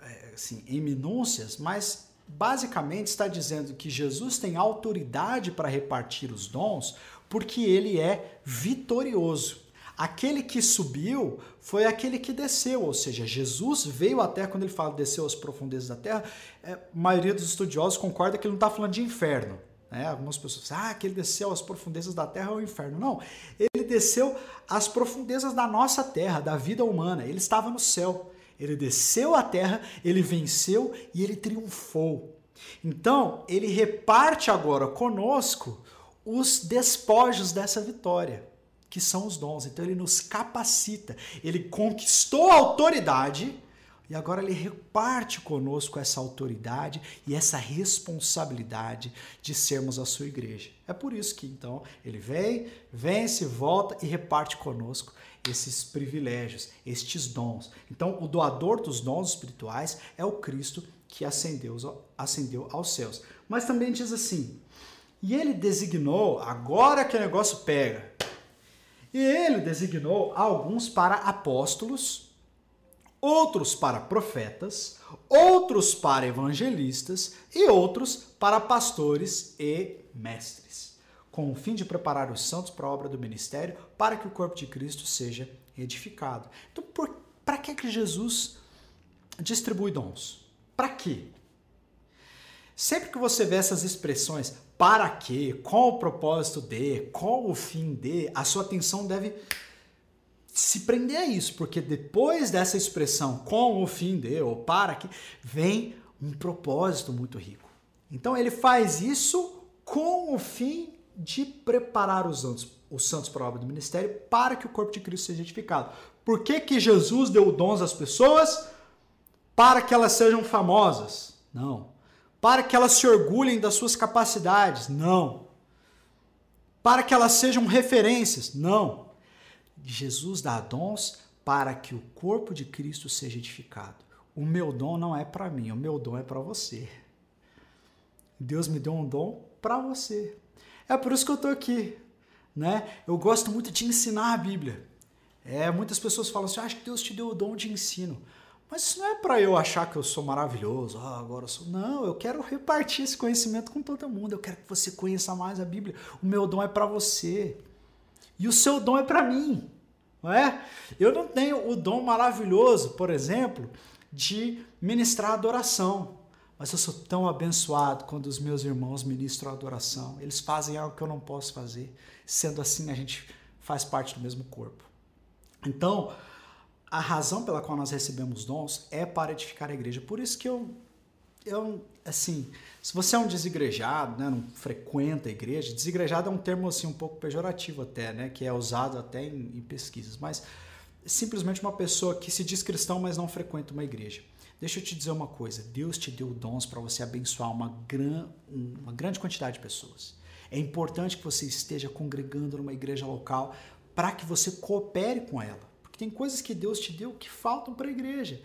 é, assim, em minúcias, mas basicamente está dizendo que Jesus tem autoridade para repartir os dons porque ele é vitorioso. Aquele que subiu foi aquele que desceu, ou seja, Jesus veio terra, quando ele fala desceu às profundezas da terra, é, a maioria dos estudiosos concorda que ele não está falando de inferno. Né? Algumas pessoas dizem, ah, que ele desceu às profundezas da terra ao inferno. Não, ele desceu às profundezas da nossa terra, da vida humana. Ele estava no céu. Ele desceu à terra, ele venceu e ele triunfou. Então, ele reparte agora conosco os despojos dessa vitória, que são os dons. Então, ele nos capacita. Ele conquistou a autoridade e agora ele reparte conosco essa autoridade e essa responsabilidade de sermos a sua igreja. É por isso que então ele vem, vence, volta e reparte conosco esses privilégios, estes dons. Então, o doador dos dons espirituais é o Cristo que ascendeu, ascendeu aos céus. Mas também diz assim: e ele designou, agora que o negócio pega, e ele designou alguns para apóstolos, outros para profetas, outros para evangelistas e outros para pastores e mestres, com o fim de preparar os santos para a obra do ministério, para que o corpo de Cristo seja edificado. Então, para que que Jesus distribui dons? Para quê? Sempre que você vê essas expressões, para quê, qual o propósito de, qual o fim de, a sua atenção deve se prender a isso, porque depois dessa expressão com o fim de ou para que vem um propósito muito rico. Então ele faz isso com o fim de preparar os santos, os santos para a obra do ministério para que o corpo de Cristo seja edificado. Por que, que Jesus deu dons às pessoas? Para que elas sejam famosas? Não. Para que elas se orgulhem das suas capacidades? Não. Para que elas sejam referências? Não Jesus dá dons para que o corpo de Cristo seja edificado. O meu dom não é para mim, o meu dom é para você. Deus me deu um dom para você. É por isso que eu estou aqui. Né? Eu gosto muito de ensinar a Bíblia. É, muitas pessoas falam assim: ah, acho que Deus te deu o dom de ensino. Mas isso não é para eu achar que eu sou maravilhoso, ah, agora eu sou. Não, eu quero repartir esse conhecimento com todo mundo. Eu quero que você conheça mais a Bíblia. O meu dom é para você. E o seu dom é para mim. Não é? Eu não tenho o dom maravilhoso, por exemplo, de ministrar adoração. Mas eu sou tão abençoado quando os meus irmãos ministram adoração. Eles fazem algo que eu não posso fazer. Sendo assim, a gente faz parte do mesmo corpo. Então, a razão pela qual nós recebemos dons é para edificar a igreja. Por isso que eu eu, assim, se você é um desigrejado, né, não frequenta a igreja, desigrejado é um termo assim um pouco pejorativo até, né, que é usado até em, em pesquisas, mas é simplesmente uma pessoa que se diz cristão, mas não frequenta uma igreja. Deixa eu te dizer uma coisa: Deus te deu dons para você abençoar uma, gran, uma grande quantidade de pessoas. É importante que você esteja congregando numa igreja local para que você coopere com ela. Porque tem coisas que Deus te deu que faltam para a igreja.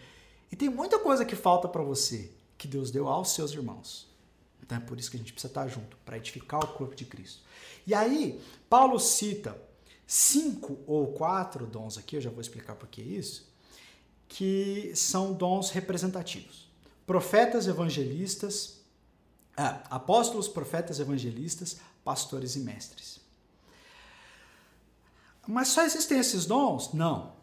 E tem muita coisa que falta para você que Deus deu aos seus irmãos. Então é por isso que a gente precisa estar junto, para edificar o corpo de Cristo. E aí, Paulo cita cinco ou quatro dons aqui, eu já vou explicar por que isso, que são dons representativos. Profetas, evangelistas, ah, apóstolos, profetas, evangelistas, pastores e mestres. Mas só existem esses dons? Não.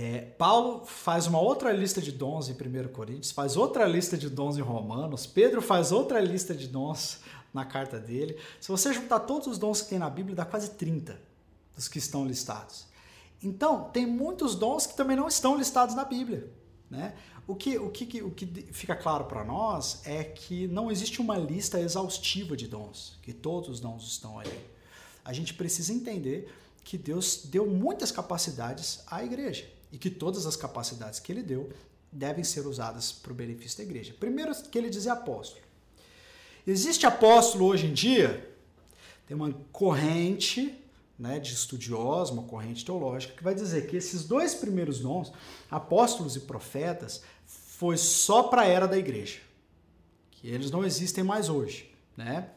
É, Paulo faz uma outra lista de dons em 1 Coríntios, faz outra lista de dons em Romanos, Pedro faz outra lista de dons na carta dele. Se você juntar todos os dons que tem na Bíblia, dá quase 30 dos que estão listados. Então, tem muitos dons que também não estão listados na Bíblia. Né? O, que, o, que, o que fica claro para nós é que não existe uma lista exaustiva de dons, que todos os dons estão ali. A gente precisa entender que Deus deu muitas capacidades à igreja e que todas as capacidades que ele deu devem ser usadas para o benefício da igreja. Primeiro que ele diz é apóstolo. Existe apóstolo hoje em dia? Tem uma corrente né, de estudiosos, uma corrente teológica, que vai dizer que esses dois primeiros dons, apóstolos e profetas, foi só para a era da igreja. Que eles não existem mais hoje. Né?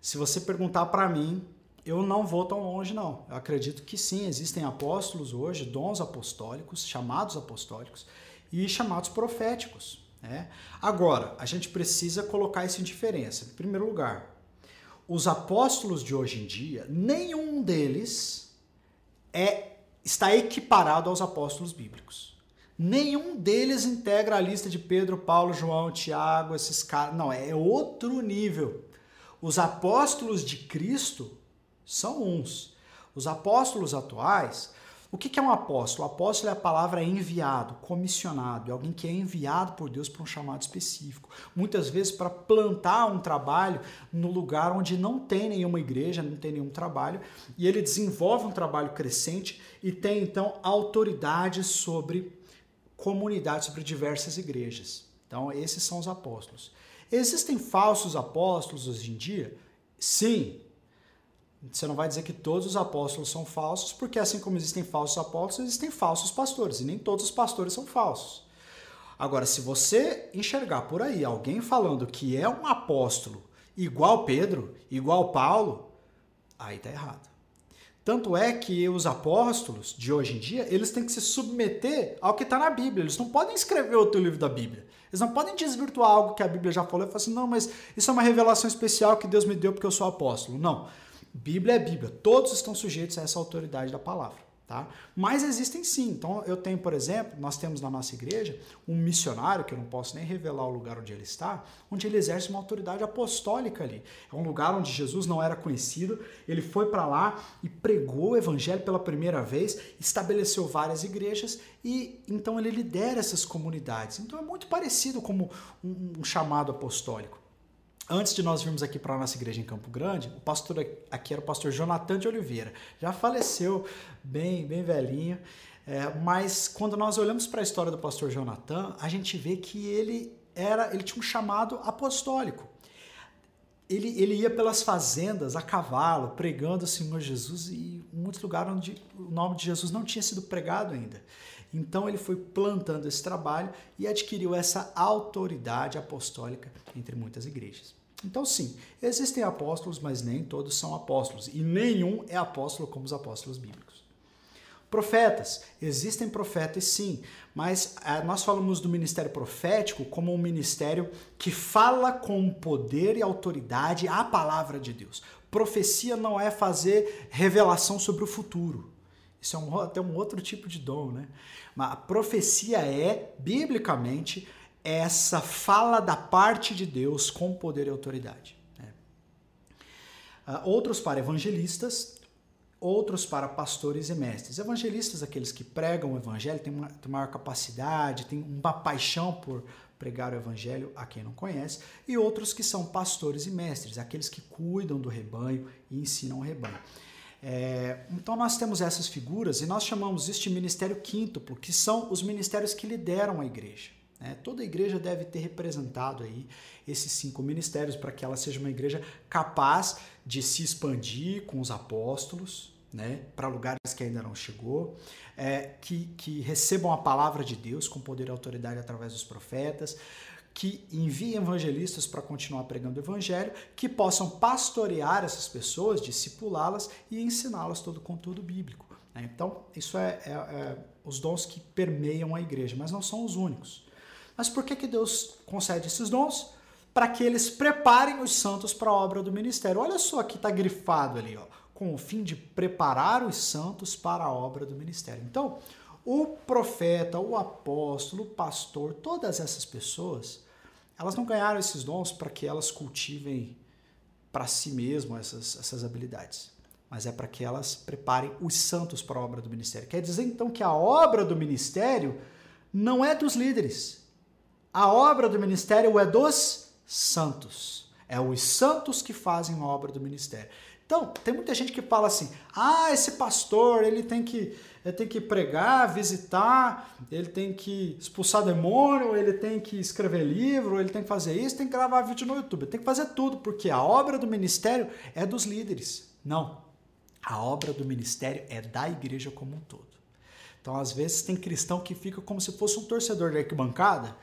Se você perguntar para mim, eu não vou tão longe, não. Eu acredito que sim, existem apóstolos hoje, dons apostólicos, chamados apostólicos e chamados proféticos. Né? Agora, a gente precisa colocar isso em diferença. Em primeiro lugar, os apóstolos de hoje em dia, nenhum deles é está equiparado aos apóstolos bíblicos. Nenhum deles integra a lista de Pedro, Paulo, João, Tiago, esses caras. Não, é outro nível. Os apóstolos de Cristo são uns. Os apóstolos atuais, o que é um apóstolo? O apóstolo é a palavra enviado, comissionado, é alguém que é enviado por Deus para um chamado específico. Muitas vezes para plantar um trabalho no lugar onde não tem nenhuma igreja, não tem nenhum trabalho, e ele desenvolve um trabalho crescente e tem então autoridade sobre comunidades, sobre diversas igrejas. Então, esses são os apóstolos. Existem falsos apóstolos hoje em dia? Sim, você não vai dizer que todos os apóstolos são falsos, porque assim como existem falsos apóstolos, existem falsos pastores, e nem todos os pastores são falsos. Agora, se você enxergar por aí alguém falando que é um apóstolo igual Pedro, igual Paulo, aí tá errado. Tanto é que os apóstolos de hoje em dia, eles têm que se submeter ao que está na Bíblia. Eles não podem escrever outro livro da Bíblia. Eles não podem desvirtuar algo que a Bíblia já falou e falar assim, não, mas isso é uma revelação especial que Deus me deu porque eu sou apóstolo. Não. Bíblia é Bíblia. Todos estão sujeitos a essa autoridade da palavra. Tá? Mas existem sim. Então, eu tenho, por exemplo, nós temos na nossa igreja um missionário, que eu não posso nem revelar o lugar onde ele está, onde ele exerce uma autoridade apostólica ali. É um lugar onde Jesus não era conhecido, ele foi para lá e pregou o evangelho pela primeira vez, estabeleceu várias igrejas e então ele lidera essas comunidades. Então, é muito parecido como um, um chamado apostólico. Antes de nós virmos aqui para a nossa igreja em Campo Grande, o pastor aqui era o pastor Jonathan de Oliveira. Já faleceu, bem, bem velhinho. É, mas quando nós olhamos para a história do pastor Jonathan, a gente vê que ele era, ele tinha um chamado apostólico. Ele, ele ia pelas fazendas a cavalo, pregando o Senhor Jesus e em muitos lugares onde o nome de Jesus não tinha sido pregado ainda. Então ele foi plantando esse trabalho e adquiriu essa autoridade apostólica entre muitas igrejas. Então, sim, existem apóstolos, mas nem todos são apóstolos. E nenhum é apóstolo como os apóstolos bíblicos. Profetas. Existem profetas, sim, mas é, nós falamos do ministério profético como um ministério que fala com poder e autoridade a palavra de Deus. Profecia não é fazer revelação sobre o futuro. Isso é um, até um outro tipo de dom, né? Mas a profecia é, biblicamente, essa fala da parte de Deus com poder e autoridade. Né? Uh, outros para evangelistas, outros para pastores e mestres. Evangelistas, aqueles que pregam o evangelho, têm, uma, têm maior capacidade, têm uma paixão por pregar o evangelho a quem não conhece, e outros que são pastores e mestres, aqueles que cuidam do rebanho e ensinam o rebanho. É, então nós temos essas figuras e nós chamamos este ministério quíntuplo, que são os ministérios que lideram a igreja. Né? Toda igreja deve ter representado aí esses cinco ministérios para que ela seja uma igreja capaz de se expandir com os apóstolos, né, para lugares que ainda não chegou, é, que, que recebam a palavra de Deus com poder e autoridade através dos profetas, que enviem evangelistas para continuar pregando o evangelho, que possam pastorear essas pessoas, discipulá-las e ensiná-las todo o conteúdo bíblico. Né? Então, isso é, é, é, os dons que permeiam a igreja, mas não são os únicos. Mas por que, que Deus concede esses dons? Para que eles preparem os santos para a obra do ministério. Olha só aqui está grifado ali, ó, com o fim de preparar os santos para a obra do ministério. Então, o profeta, o apóstolo, o pastor, todas essas pessoas, elas não ganharam esses dons para que elas cultivem para si mesmo essas, essas habilidades, mas é para que elas preparem os santos para a obra do ministério. Quer dizer então que a obra do ministério não é dos líderes. A obra do ministério é dos santos. É os santos que fazem a obra do ministério. Então, tem muita gente que fala assim: ah, esse pastor, ele tem que, ele tem que pregar, visitar, ele tem que expulsar demônio, ele tem que escrever livro, ele tem que fazer isso, tem que gravar vídeo no YouTube, tem que fazer tudo, porque a obra do ministério é dos líderes. Não. A obra do ministério é da igreja como um todo. Então, às vezes, tem cristão que fica como se fosse um torcedor de arquibancada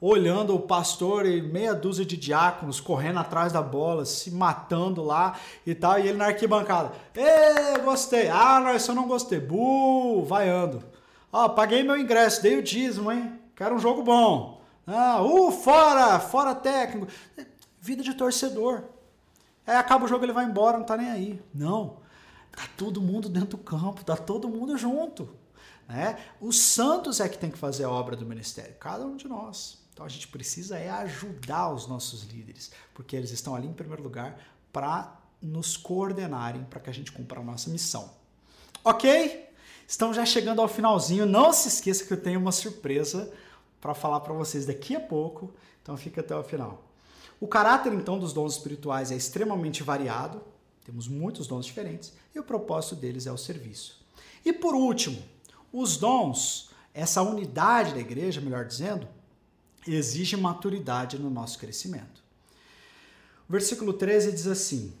olhando o pastor e meia dúzia de diáconos correndo atrás da bola, se matando lá e tal, e ele na arquibancada. Ê, gostei. Ah, isso eu não gostei. Bu, vaiando. Ó, paguei meu ingresso, dei o dízimo, hein? Quero um jogo bom. Ah, uh, fora, fora técnico. Vida de torcedor. Aí acaba o jogo, ele vai embora, não tá nem aí. Não. Tá todo mundo dentro do campo, tá todo mundo junto. Né? Os santos é que tem que fazer a obra do ministério, cada um de nós. Então a gente precisa é ajudar os nossos líderes, porque eles estão ali em primeiro lugar para nos coordenarem para que a gente cumpra a nossa missão. Ok? Estamos já chegando ao finalzinho. Não se esqueça que eu tenho uma surpresa para falar para vocês daqui a pouco, então fica até o final. O caráter então dos dons espirituais é extremamente variado, temos muitos dons diferentes e o propósito deles é o serviço. E por último, os dons, essa unidade da igreja, melhor dizendo, exige maturidade no nosso crescimento. O versículo 13 diz assim: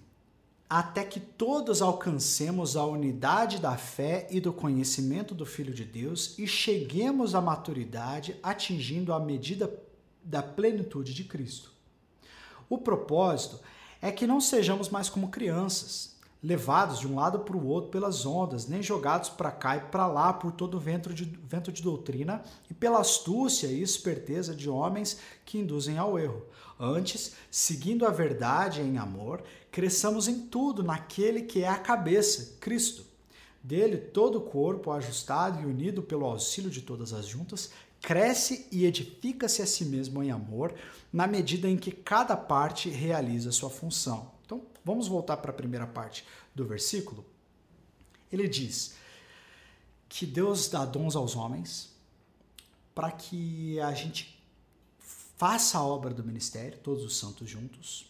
Até que todos alcancemos a unidade da fé e do conhecimento do Filho de Deus e cheguemos à maturidade, atingindo a medida da plenitude de Cristo. O propósito é que não sejamos mais como crianças, levados de um lado para o outro pelas ondas, nem jogados para cá e para lá por todo o vento de, vento de doutrina e pela astúcia e esperteza de homens que induzem ao erro. Antes, seguindo a verdade em amor, cresçamos em tudo naquele que é a cabeça, Cristo. Dele, todo o corpo, ajustado e unido pelo auxílio de todas as juntas, cresce e edifica-se a si mesmo em amor, na medida em que cada parte realiza sua função. Vamos voltar para a primeira parte do versículo. Ele diz que Deus dá dons aos homens para que a gente faça a obra do ministério, todos os santos juntos,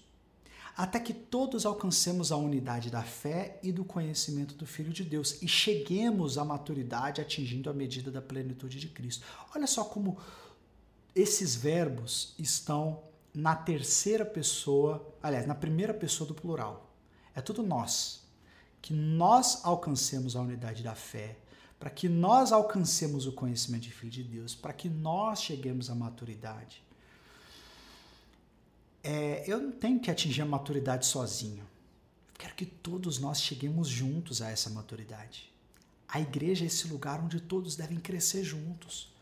até que todos alcancemos a unidade da fé e do conhecimento do Filho de Deus e cheguemos à maturidade atingindo a medida da plenitude de Cristo. Olha só como esses verbos estão na terceira pessoa, aliás, na primeira pessoa do plural. É tudo nós. Que nós alcancemos a unidade da fé, para que nós alcancemos o conhecimento de Filho de Deus, para que nós cheguemos à maturidade é, eu não tenho que atingir a maturidade sozinho. Eu quero que todos nós cheguemos juntos a essa maturidade. A igreja é esse lugar onde todos devem crescer juntos.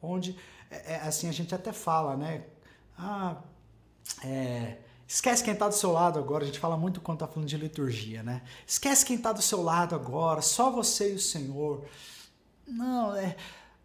Onde, é, é assim, a gente até fala, né? Ah, é, esquece quem está do seu lado agora. A gente fala muito quando está falando de liturgia, né? Esquece quem está do seu lado agora, só você e o Senhor. Não, é.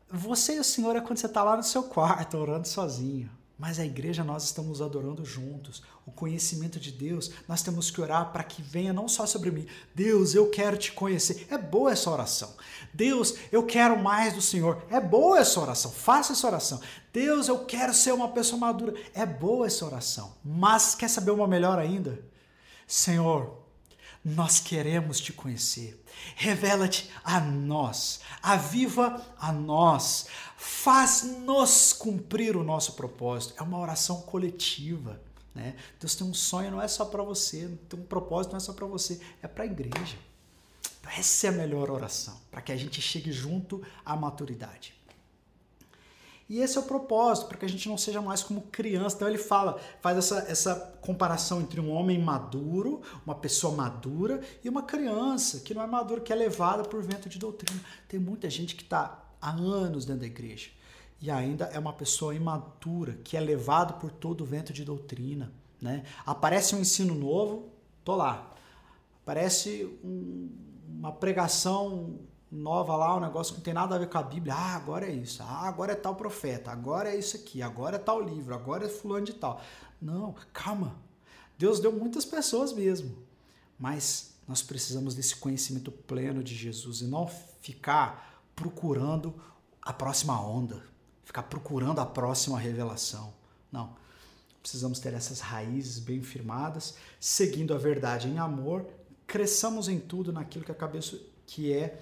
Você e o Senhor é quando você está lá no seu quarto, orando sozinho. Mas a igreja nós estamos adorando juntos. O conhecimento de Deus, nós temos que orar para que venha não só sobre mim. Deus, eu quero te conhecer. É boa essa oração. Deus, eu quero mais do Senhor. É boa essa oração. Faça essa oração. Deus, eu quero ser uma pessoa madura. É boa essa oração. Mas quer saber uma melhor ainda? Senhor, nós queremos te conhecer. Revela-te a nós, aviva a nós, faz-nos cumprir o nosso propósito. É uma oração coletiva. Né? Deus tem um sonho, não é só para você, tem um propósito, não é só para você, é para a igreja. Essa é a melhor oração, para que a gente chegue junto à maturidade. E esse é o propósito, para que a gente não seja mais como criança. Então ele fala, faz essa, essa comparação entre um homem maduro, uma pessoa madura, e uma criança que não é madura, que é levada por vento de doutrina. Tem muita gente que está há anos dentro da igreja e ainda é uma pessoa imatura, que é levado por todo o vento de doutrina. Né? Aparece um ensino novo, tô lá. Aparece um, uma pregação nova lá, um negócio que não tem nada a ver com a Bíblia. Ah, agora é isso. Ah, agora é tal profeta. Agora é isso aqui. Agora é tal livro. Agora é fulano de tal. Não, calma. Deus deu muitas pessoas mesmo. Mas nós precisamos desse conhecimento pleno de Jesus e não ficar procurando a próxima onda, ficar procurando a próxima revelação. Não. Precisamos ter essas raízes bem firmadas, seguindo a verdade em amor, cresçamos em tudo naquilo que a cabeça que é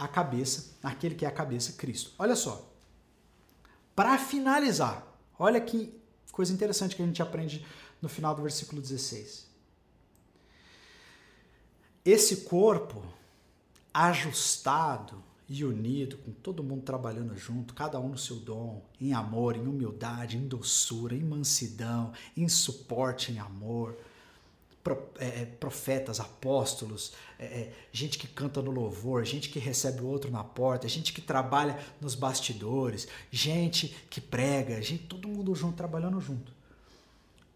a cabeça, naquele que é a cabeça, Cristo. Olha só. Para finalizar, olha que coisa interessante que a gente aprende no final do versículo 16. Esse corpo ajustado e unido, com todo mundo trabalhando junto, cada um no seu dom, em amor, em humildade, em doçura, em mansidão, em suporte, em amor profetas, apóstolos, é, é, gente que canta no louvor, gente que recebe o outro na porta, gente que trabalha nos bastidores, gente que prega, gente, todo mundo junto, trabalhando junto.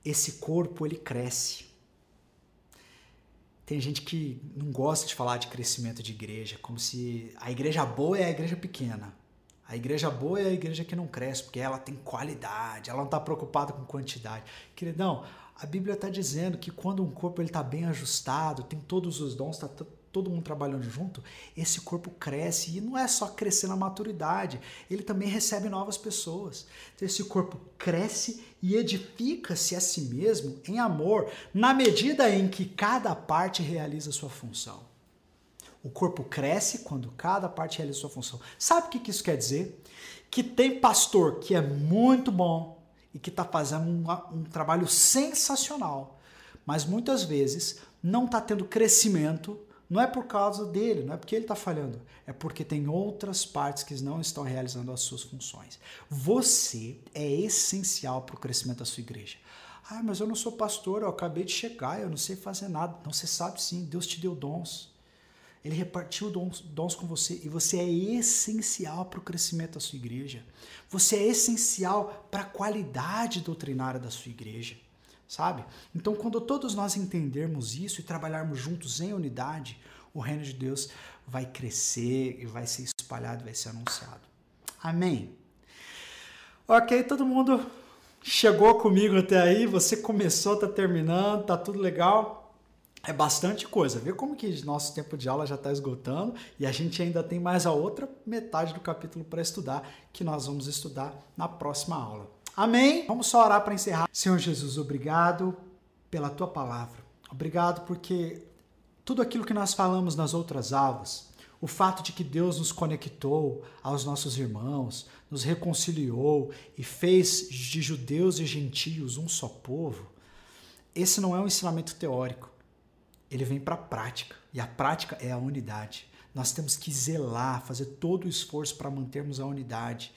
Esse corpo ele cresce. Tem gente que não gosta de falar de crescimento de igreja, como se a igreja boa é a igreja pequena. A igreja boa é a igreja que não cresce, porque ela tem qualidade, ela não está preocupada com quantidade. Queridão, a Bíblia está dizendo que quando um corpo está bem ajustado, tem todos os dons, está todo mundo trabalhando junto, esse corpo cresce e não é só crescer na maturidade, ele também recebe novas pessoas. Então esse corpo cresce e edifica-se a si mesmo em amor, na medida em que cada parte realiza sua função. O corpo cresce quando cada parte realiza sua função. Sabe o que isso quer dizer? Que tem pastor que é muito bom, e que está fazendo um, um trabalho sensacional, mas muitas vezes não está tendo crescimento, não é por causa dele, não é porque ele está falhando, é porque tem outras partes que não estão realizando as suas funções. Você é essencial para o crescimento da sua igreja. Ah, mas eu não sou pastor, eu acabei de chegar, eu não sei fazer nada. Não, você sabe sim, Deus te deu dons. Ele repartiu dons, dons com você e você é essencial para o crescimento da sua igreja. Você é essencial para a qualidade doutrinária da sua igreja, sabe? Então, quando todos nós entendermos isso e trabalharmos juntos em unidade, o reino de Deus vai crescer e vai ser espalhado, vai ser anunciado. Amém. Ok, todo mundo chegou comigo até aí, você começou, tá terminando, tá tudo legal. É bastante coisa. Vê como que nosso tempo de aula já está esgotando e a gente ainda tem mais a outra metade do capítulo para estudar, que nós vamos estudar na próxima aula. Amém? Vamos só orar para encerrar. Senhor Jesus, obrigado pela tua palavra. Obrigado porque tudo aquilo que nós falamos nas outras aulas, o fato de que Deus nos conectou aos nossos irmãos, nos reconciliou e fez de judeus e gentios um só povo, esse não é um ensinamento teórico ele vem para a prática. E a prática é a unidade. Nós temos que zelar, fazer todo o esforço para mantermos a unidade,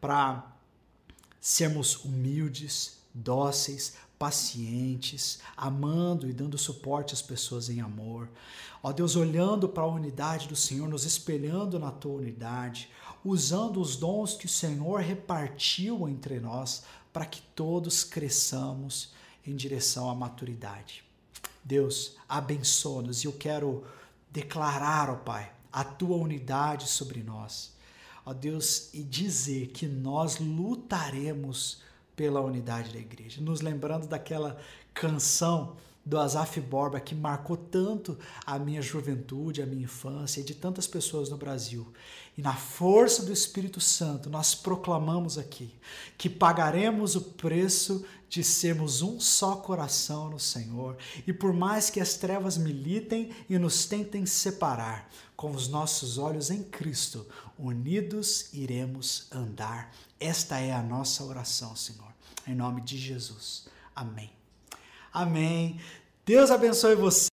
para sermos humildes, dóceis, pacientes, amando e dando suporte às pessoas em amor. Ó Deus, olhando para a unidade do Senhor, nos espelhando na tua unidade, usando os dons que o Senhor repartiu entre nós para que todos cresçamos em direção à maturidade. Deus, abençoa-nos e eu quero declarar, ó Pai, a tua unidade sobre nós. Ó Deus, e dizer que nós lutaremos pela unidade da igreja. Nos lembrando daquela canção do Azaf Borba que marcou tanto a minha juventude, a minha infância e de tantas pessoas no Brasil. E na força do Espírito Santo, nós proclamamos aqui que pagaremos o preço de sermos um só coração no Senhor. E por mais que as trevas militem e nos tentem separar, com os nossos olhos em Cristo, unidos iremos andar. Esta é a nossa oração, Senhor. Em nome de Jesus. Amém. Amém. Deus abençoe você.